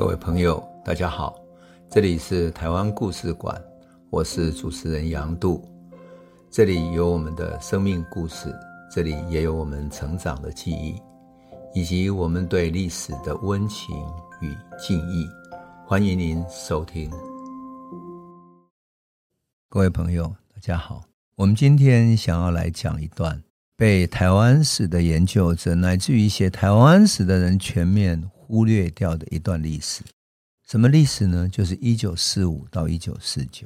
各位朋友，大家好，这里是台湾故事馆，我是主持人杨度，这里有我们的生命故事，这里也有我们成长的记忆，以及我们对历史的温情与敬意。欢迎您收听。各位朋友，大家好，我们今天想要来讲一段被台湾史的研究者，乃至于写台湾史的人全面忽略掉的一段历史，什么历史呢？就是一九四五到一九四九，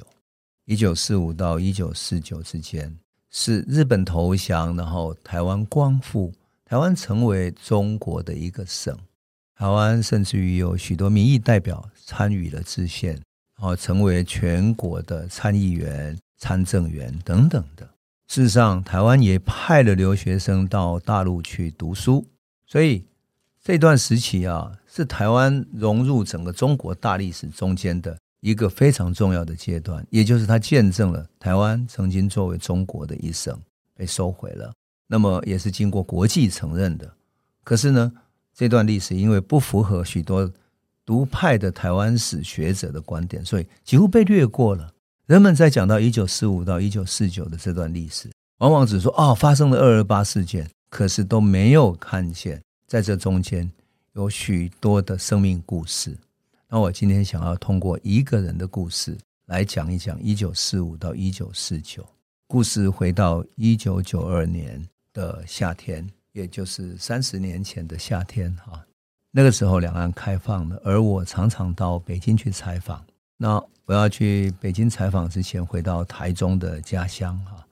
一九四五到一九四九之间是日本投降，然后台湾光复，台湾成为中国的一个省，台湾甚至于有许多民意代表参与了制宪，然后成为全国的参议员、参政员等等的。事实上，台湾也派了留学生到大陆去读书，所以。这段时期啊，是台湾融入整个中国大历史中间的一个非常重要的阶段，也就是它见证了台湾曾经作为中国的一省被收回了，那么也是经过国际承认的。可是呢，这段历史因为不符合许多独派的台湾史学者的观点，所以几乎被略过了。人们在讲到一九四五到一九四九的这段历史，往往只说哦，发生了二二八事件，可是都没有看见。在这中间有许多的生命故事，那我今天想要通过一个人的故事来讲一讲一九四五到一九四九。故事回到一九九二年的夏天，也就是三十年前的夏天哈。那个时候两岸开放了，而我常常到北京去采访。那我要去北京采访之前，回到台中的家乡哈。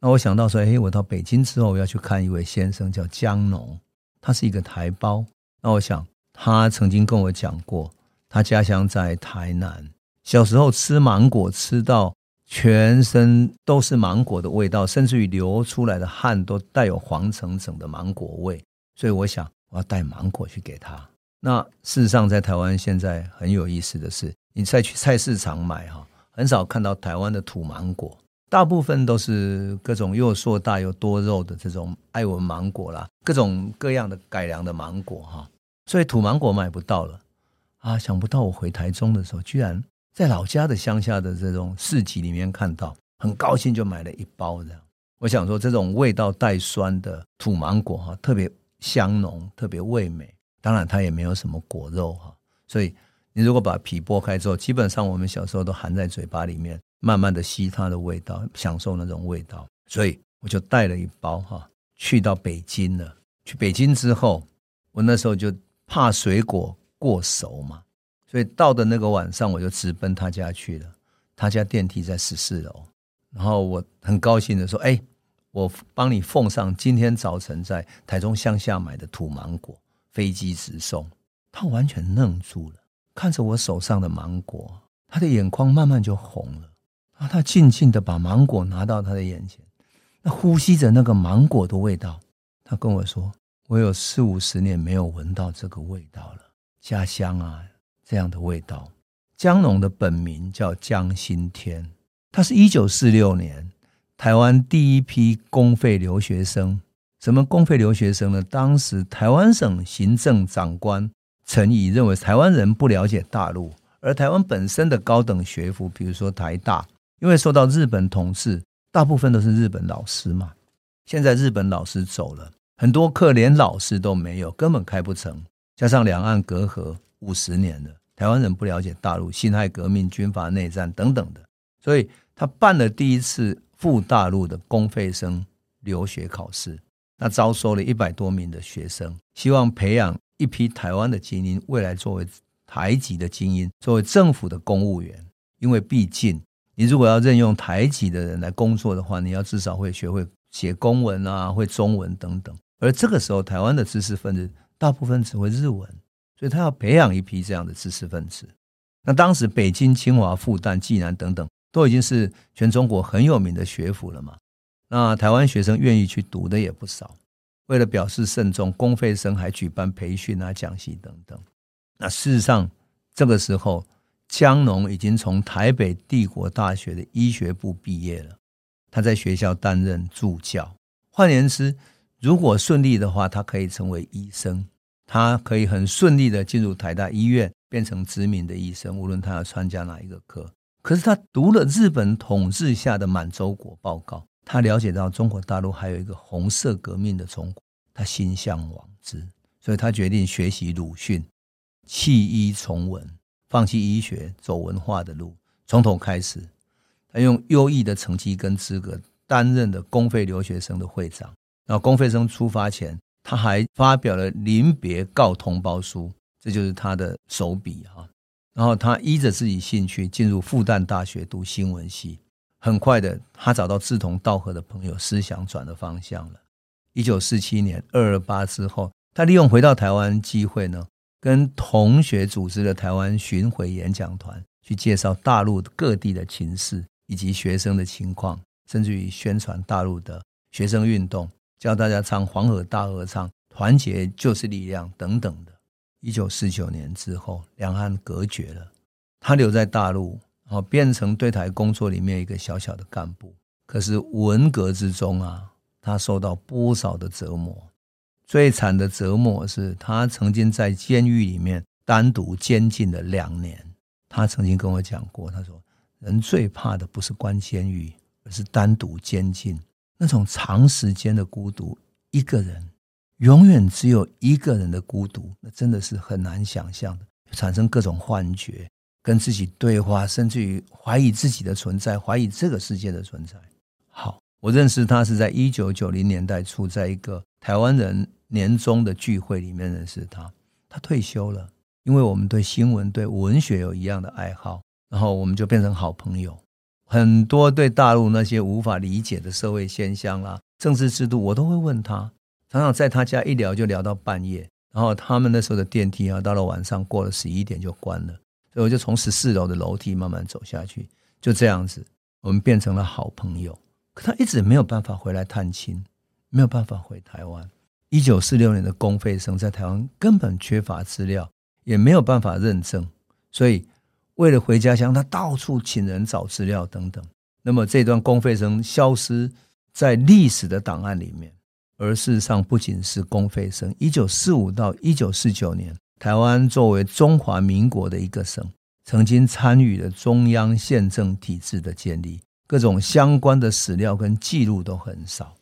那我想到说，哎，我到北京之后，我要去看一位先生，叫江农。他是一个台胞，那我想他曾经跟我讲过，他家乡在台南，小时候吃芒果吃到全身都是芒果的味道，甚至于流出来的汗都带有黄橙橙的芒果味，所以我想我要带芒果去给他。那事实上，在台湾现在很有意思的是，你再去菜市场买哈，很少看到台湾的土芒果。大部分都是各种又硕大又多肉的这种爱文芒果啦，各种各样的改良的芒果哈，所以土芒果买不到了啊！想不到我回台中的时候，居然在老家的乡下的这种市集里面看到，很高兴就买了一包这样。我想说，这种味道带酸的土芒果哈，特别香浓，特别味美。当然，它也没有什么果肉哈，所以你如果把皮剥开之后，基本上我们小时候都含在嘴巴里面。慢慢的吸它的味道，享受那种味道，所以我就带了一包哈，去到北京了。去北京之后，我那时候就怕水果过熟嘛，所以到的那个晚上，我就直奔他家去了。他家电梯在十四楼，然后我很高兴的说：“哎，我帮你奉上今天早晨在台中乡下买的土芒果，飞机直送。”他完全愣住了，看着我手上的芒果，他的眼眶慢慢就红了。他静静的把芒果拿到他的眼前，那呼吸着那个芒果的味道。他跟我说：“我有四五十年没有闻到这个味道了，家乡啊，这样的味道。”江农的本名叫江新天，他是一九四六年台湾第一批公费留学生。什么公费留学生呢？当时台湾省行政长官陈仪认为台湾人不了解大陆，而台湾本身的高等学府，比如说台大。因为受到日本统治，大部分都是日本老师嘛。现在日本老师走了，很多课连老师都没有，根本开不成。加上两岸隔阂五十年了，台湾人不了解大陆，辛亥革命、军阀内战等等的，所以他办了第一次赴大陆的公费生留学考试，那招收了一百多名的学生，希望培养一批台湾的精英，未来作为台籍的精英，作为政府的公务员，因为毕竟。你如果要任用台籍的人来工作的话，你要至少会学会写公文啊，会中文等等。而这个时候，台湾的知识分子大部分只会日文，所以他要培养一批这样的知识分子。那当时北京、清华、复旦、暨南等等都已经是全中国很有名的学府了嘛。那台湾学生愿意去读的也不少。为了表示慎重，公费生还举办培训啊、讲习等等。那事实上，这个时候。江农已经从台北帝国大学的医学部毕业了，他在学校担任助教。换言之，如果顺利的话，他可以成为医生，他可以很顺利的进入台大医院变成知名的医生，无论他要参加哪一个科。可是他读了日本统治下的满洲国报告，他了解到中国大陆还有一个红色革命的中国，他心向往之，所以他决定学习鲁迅，弃医从文，放弃医学，走文化的路，从头开始。他用优异的成绩跟资格担任了公费留学生的会长。然后公费生出发前，他还发表了临别告同胞书，这就是他的手笔哈。然后他依着自己兴趣进入复旦大学读新闻系，很快的他找到志同道合的朋友，思想转了方向了。一九四七年二二八之后，他利用回到台湾机会呢，跟同学组织了台湾巡回演讲团，去介绍大陆各地的情势以及学生的情况，甚至于宣传大陆的学生运动。教大家唱《黄河大合唱》，团结就是力量等等的。一九四九年之后，两岸隔绝了，他留在大陆，然后变成对台工作里面一个小小的干部。可是文革之中啊，他受到不少的折磨。最惨的折磨是他曾经在监狱里面单独监禁了两年。他曾经跟我讲过，他说：“人最怕的不是关监狱，而是单独监禁。”那种长时间的孤独，一个人永远只有一个人的孤独，那真的是很难想象的，产生各种幻觉，跟自己对话，甚至于怀疑自己的存在，怀疑这个世界的存在。好，我认识他是在一九九零年代初，在一个台湾人年终的聚会里面认识他。他退休了，因为我们对新闻、对文学有一样的爱好，然后我们就变成好朋友。很多对大陆那些无法理解的社会现象啦、政治制度，我都会问他。常常在他家一聊就聊到半夜。然后他们那时候的电梯啊，到了晚上过了十一点就关了，所以我就从十四楼的楼梯慢慢走下去。就这样子，我们变成了好朋友。可他一直没有办法回来探亲，没有办法回台湾。一九四六年的公费生在台湾根本缺乏资料，也没有办法认证，所以。为了回家乡，他到处请人找资料等等。那么这段公费生消失在历史的档案里面，而事实上不仅是公费生。一九四五到一九四九年，台湾作为中华民国的一个省，曾经参与了中央宪政体制的建立，各种相关的史料跟记录都很少。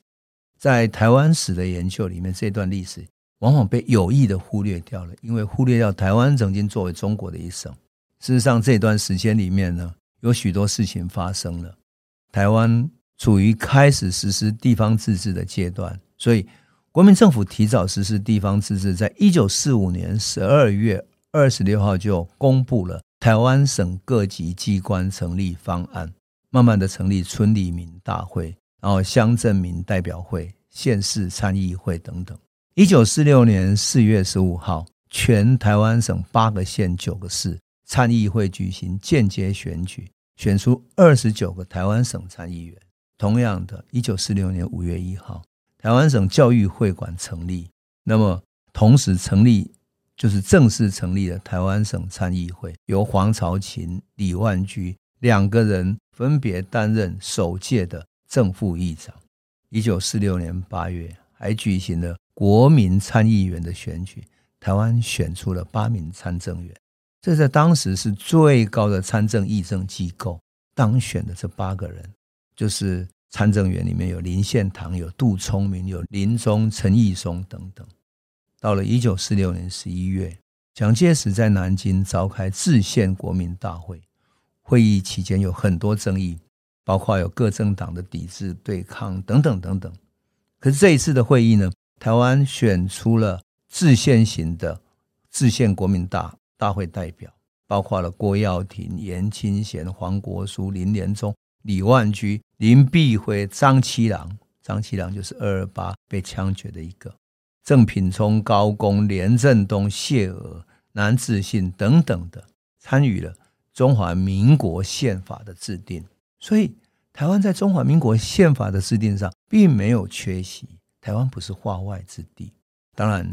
在台湾史的研究里面，这段历史往往被有意的忽略掉了，因为忽略掉台湾曾经作为中国的一省。事实上，这段时间里面呢，有许多事情发生了。台湾处于开始实施地方自治的阶段，所以国民政府提早实施地方自治，在一九四五年十二月二十六号就公布了台湾省各级机关成立方案，慢慢的成立村里民大会，然后乡镇民代表会、县市参议会等等。一九四六年四月十五号，全台湾省八个县九个市。参议会举行间接选举，选出二十九个台湾省参议员。同样的，一九四六年五月一号，台湾省教育会馆成立。那么，同时成立就是正式成立了台湾省参议会，由黄朝琴、李万居两个人分别担任首届的正副议长。一九四六年八月，还举行了国民参议员的选举，台湾选出了八名参政员。这在当时是最高的参政议政机构，当选的这八个人，就是参政员里面有林献堂、有杜聪明、有林忠、陈义松等等。到了一九四六年十一月，蒋介石在南京召开制宪国民大会，会议期间有很多争议，包括有各政党的抵制、对抗等等等等。可是这一次的会议呢，台湾选出了制宪型的制宪国民大。大会代表包括了郭耀廷、严清贤、黄国书、林连忠、李万居、林碧辉、张七郎。张七郎就是二二八被枪决的一个。郑品聪、高公、连振东、谢娥、南志信等等的参与了中华民国宪法的制定。所以，台湾在中华民国宪法的制定上并没有缺席。台湾不是化外之地。当然，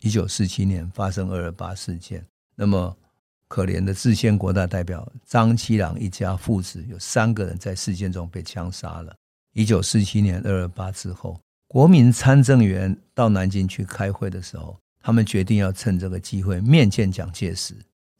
一九四七年发生二二八事件。那么可怜的制宪国大代表张七郎一家父子有三个人在事件中被枪杀了。一九四七年二二八之后，国民参政员到南京去开会的时候，他们决定要趁这个机会面见蒋介石。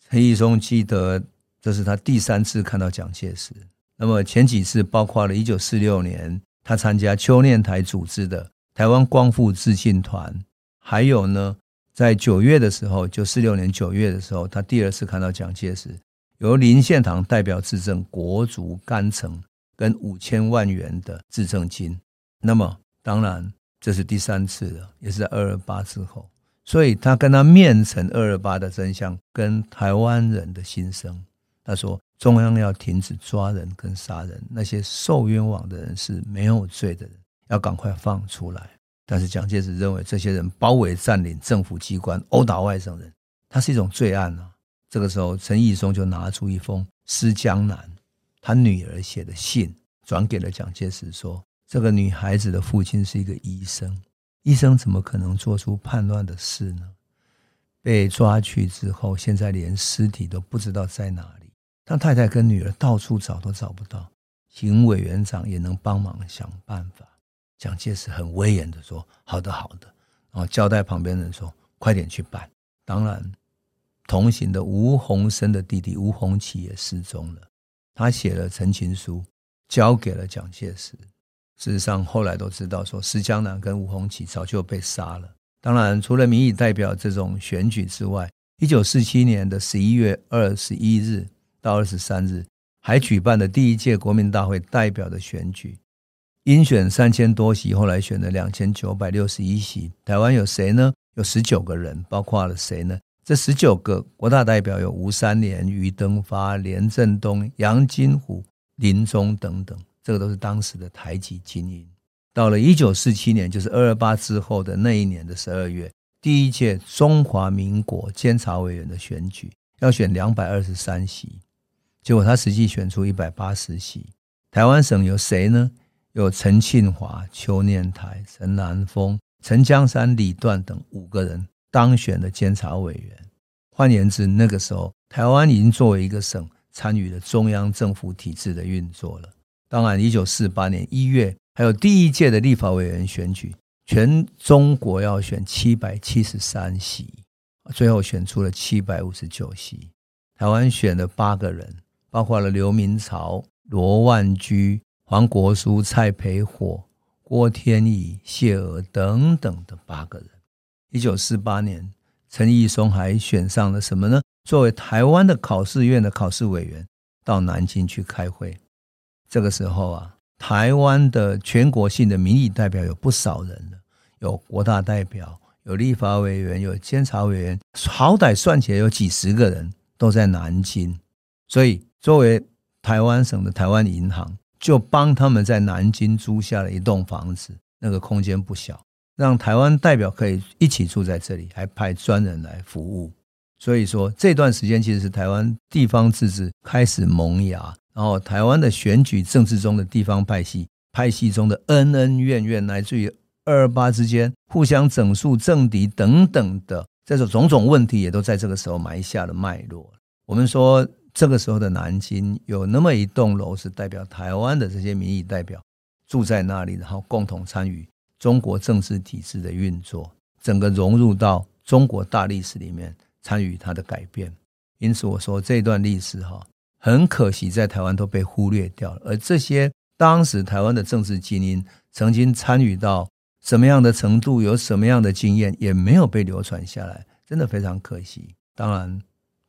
陈义松记得这是他第三次看到蒋介石。那么前几次包括了1946年他参加邱念台组织的台湾光复致敬团，还有呢，在九月的时候，就四六年九月的时候，他第二次看到蒋介石，由林献堂代表致赠国族干城跟五千万元的致赠金。那么当然这是第三次了，也是在二二八之后。所以他跟他面陈二二八的真相，跟台湾人的心声。他说：中央要停止抓人跟杀人，那些受冤枉的人是没有罪的人，要赶快放出来。但是蒋介石认为这些人包围占领政府机关、殴打外省人，他是一种罪案啊。这个时候，陈毅松就拿出一封施江南他女儿写的信，转给了蒋介石，说：这个女孩子的父亲是一个医生。医生怎么可能做出叛乱的事呢？被抓去之后，现在连尸体都不知道在哪。他太太跟女儿到处找都找不到，请委员长也能帮忙想办法。蒋介石很威严的说：“好的，好的。”然后交代旁边人说：“快点去办。”当然，同行的吴鸿生的弟弟吴鸿起也失踪了。他写了陈情书，交给了蒋介石。事实上，后来都知道说，施江南跟吴鸿起早就被杀了。当然，除了民意代表这种选举之外，一九四七年的十一月二十一日到二十三日，还举办了第一届国民大会代表的选举，应选三千多席，后来选了两千九百六十一席。台湾有谁呢？有十九个人，包括了谁呢？这十九个国大代表有吴三连、余登发、连振东、杨金虎、林忠等等。这个都是当时的台籍精英。到了一九四七年，就是二二八之后的那一年的十二月，第一届中华民国监察委员的选举要选两百二十三席，结果他实际选出一百八十席。台湾省有谁呢？有陈庆华、邱念台、陈南风、陈江山、李段等五个人当选了监察委员。换言之，那个时候台湾已经作为一个省，参与了中央政府体制的运作了。当然，一九四八年一月还有第一届的立法委员选举，全中国要选七百七十三席，最后选出了七百五十九席。台湾选了八个人，包括了刘明朝、罗万居、黄国书、蔡培火、郭天乙、谢娥等等的八个人。一九四八年，陈义松还选上了什么呢？作为台湾的考试院的考试委员，到南京去开会。这个时候啊，台湾的全国性的民意代表有不少人了，有国大代表，有立法委员，有监察委员，好歹算起来有几十个人都在南京。所以，作为台湾省的台湾银行，就帮他们在南京租下了一栋房子，那个空间不小，让台湾代表可以一起住在这里，还派专人来服务。所以说，这段时间其实是台湾地方自治开始萌芽。然后，台湾的选举政治中的地方派系，派系中的恩恩怨怨，来自于二二八之间互相整肃政敌等等的这种种种问题，也都在这个时候埋下了脉络。我们说，这个时候的南京有那么一栋楼，是代表台湾的这些民意代表住在那里，然后共同参与中国政治体制的运作，整个融入到中国大历史里面，参与它的改变。因此，我说这段历史哈。很可惜，在台湾都被忽略掉了。而这些当时台湾的政治精英曾经参与到什么样的程度，有什么样的经验，也没有被流传下来，真的非常可惜。当然，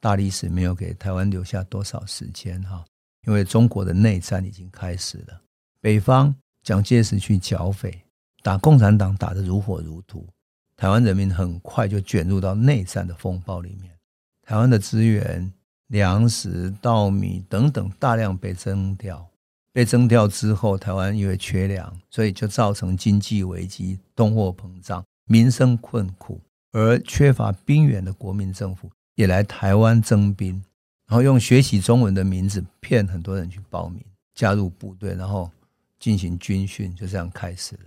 大历史没有给台湾留下多少时间哈，因为中国的内战已经开始了。北方蒋介石去剿匪，打共产党打得如火如荼，台湾人民很快就卷入到内战的风暴里面，台湾的资源。粮食、稻米等等大量被征调，被征调之后，台湾因为缺粮，所以就造成经济危机、通货膨胀、民生困苦，而缺乏兵源的国民政府也来台湾征兵，然后用学习中文的名字骗很多人去报名加入部队，然后进行军训，就这样开始了。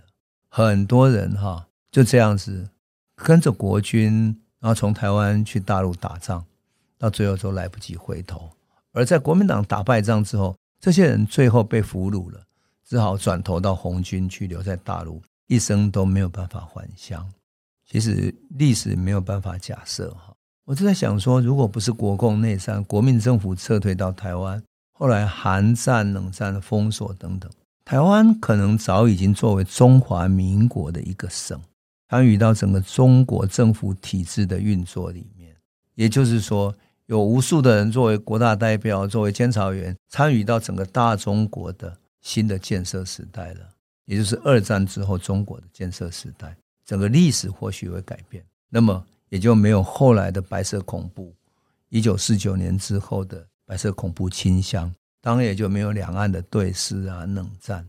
很多人哈就这样子跟着国军，然后从台湾去大陆打仗。到最后都来不及回头，而在国民党打败仗之后，这些人最后被俘虏了，只好转投到红军去，留在大陆，一生都没有办法还乡。其实历史没有办法假设哈，我就在想说，如果不是国共内战，国民政府撤退到台湾，后来韩战、冷战的封锁等等，台湾可能早已经作为中华民国的一个省，参与到整个中国政府体制的运作里面。也就是说，有无数的人作为国大代表、作为监察员，参与到整个大中国的新的建设时代了。也就是二战之后中国的建设时代，整个历史或许会改变。那么。也就没有后来的白色恐怖，一九四九年之后的白色恐怖倾向，当然也就没有两岸的对峙啊、冷战，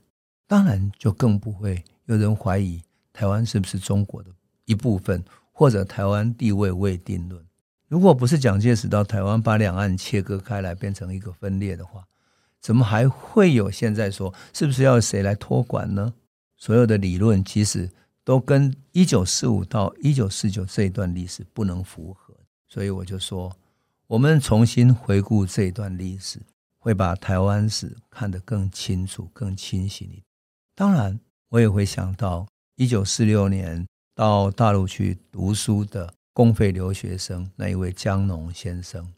当然就更不会有人怀疑台湾是不是中国的一部分，或者台湾地位未定论。如果不是蒋介石到台湾把两岸切割开来，变成一个分裂的话，怎么还会有现在说是不是要谁来托管呢？所有的理论其实。都跟一九四五到一九四九这一段历史不能符合，所以我就说，我们重新回顾这一段历史，会把台湾史看得更清楚、更清晰一点。当然，我也会想到一九四六年到大陆去读书的公费留学生那一位江农先生。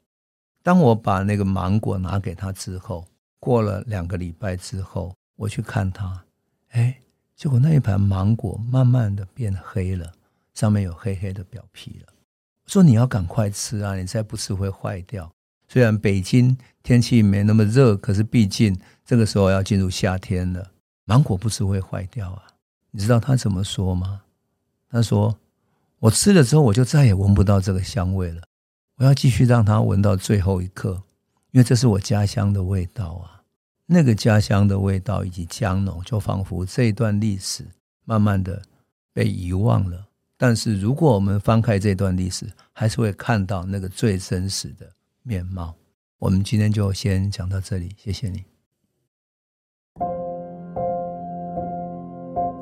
当我把那个芒果拿给他之后，过了两个礼拜之后，我去看他，哎。结果那一盘芒果慢慢的变黑了，上面有黑黑的表皮了。说你要赶快吃啊，你再不吃会坏掉。虽然北京天气没那么热，可是毕竟这个时候要进入夏天了，芒果不吃会坏掉啊。你知道他怎么说吗？他说：“我吃了之后，我就再也闻不到这个香味了。我要继续让它闻到最后一刻，因为这是我家乡的味道啊。”那个家乡的味道以及江浓，就仿佛这段历史慢慢的被遗忘了。但是如果我们翻开这段历史，还是会看到那个最真实的面貌。我们今天就先讲到这里，谢谢你。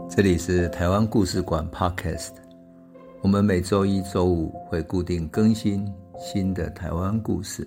这里是台湾故事馆 Podcast，我们每周一、周五会固定更新新的台湾故事。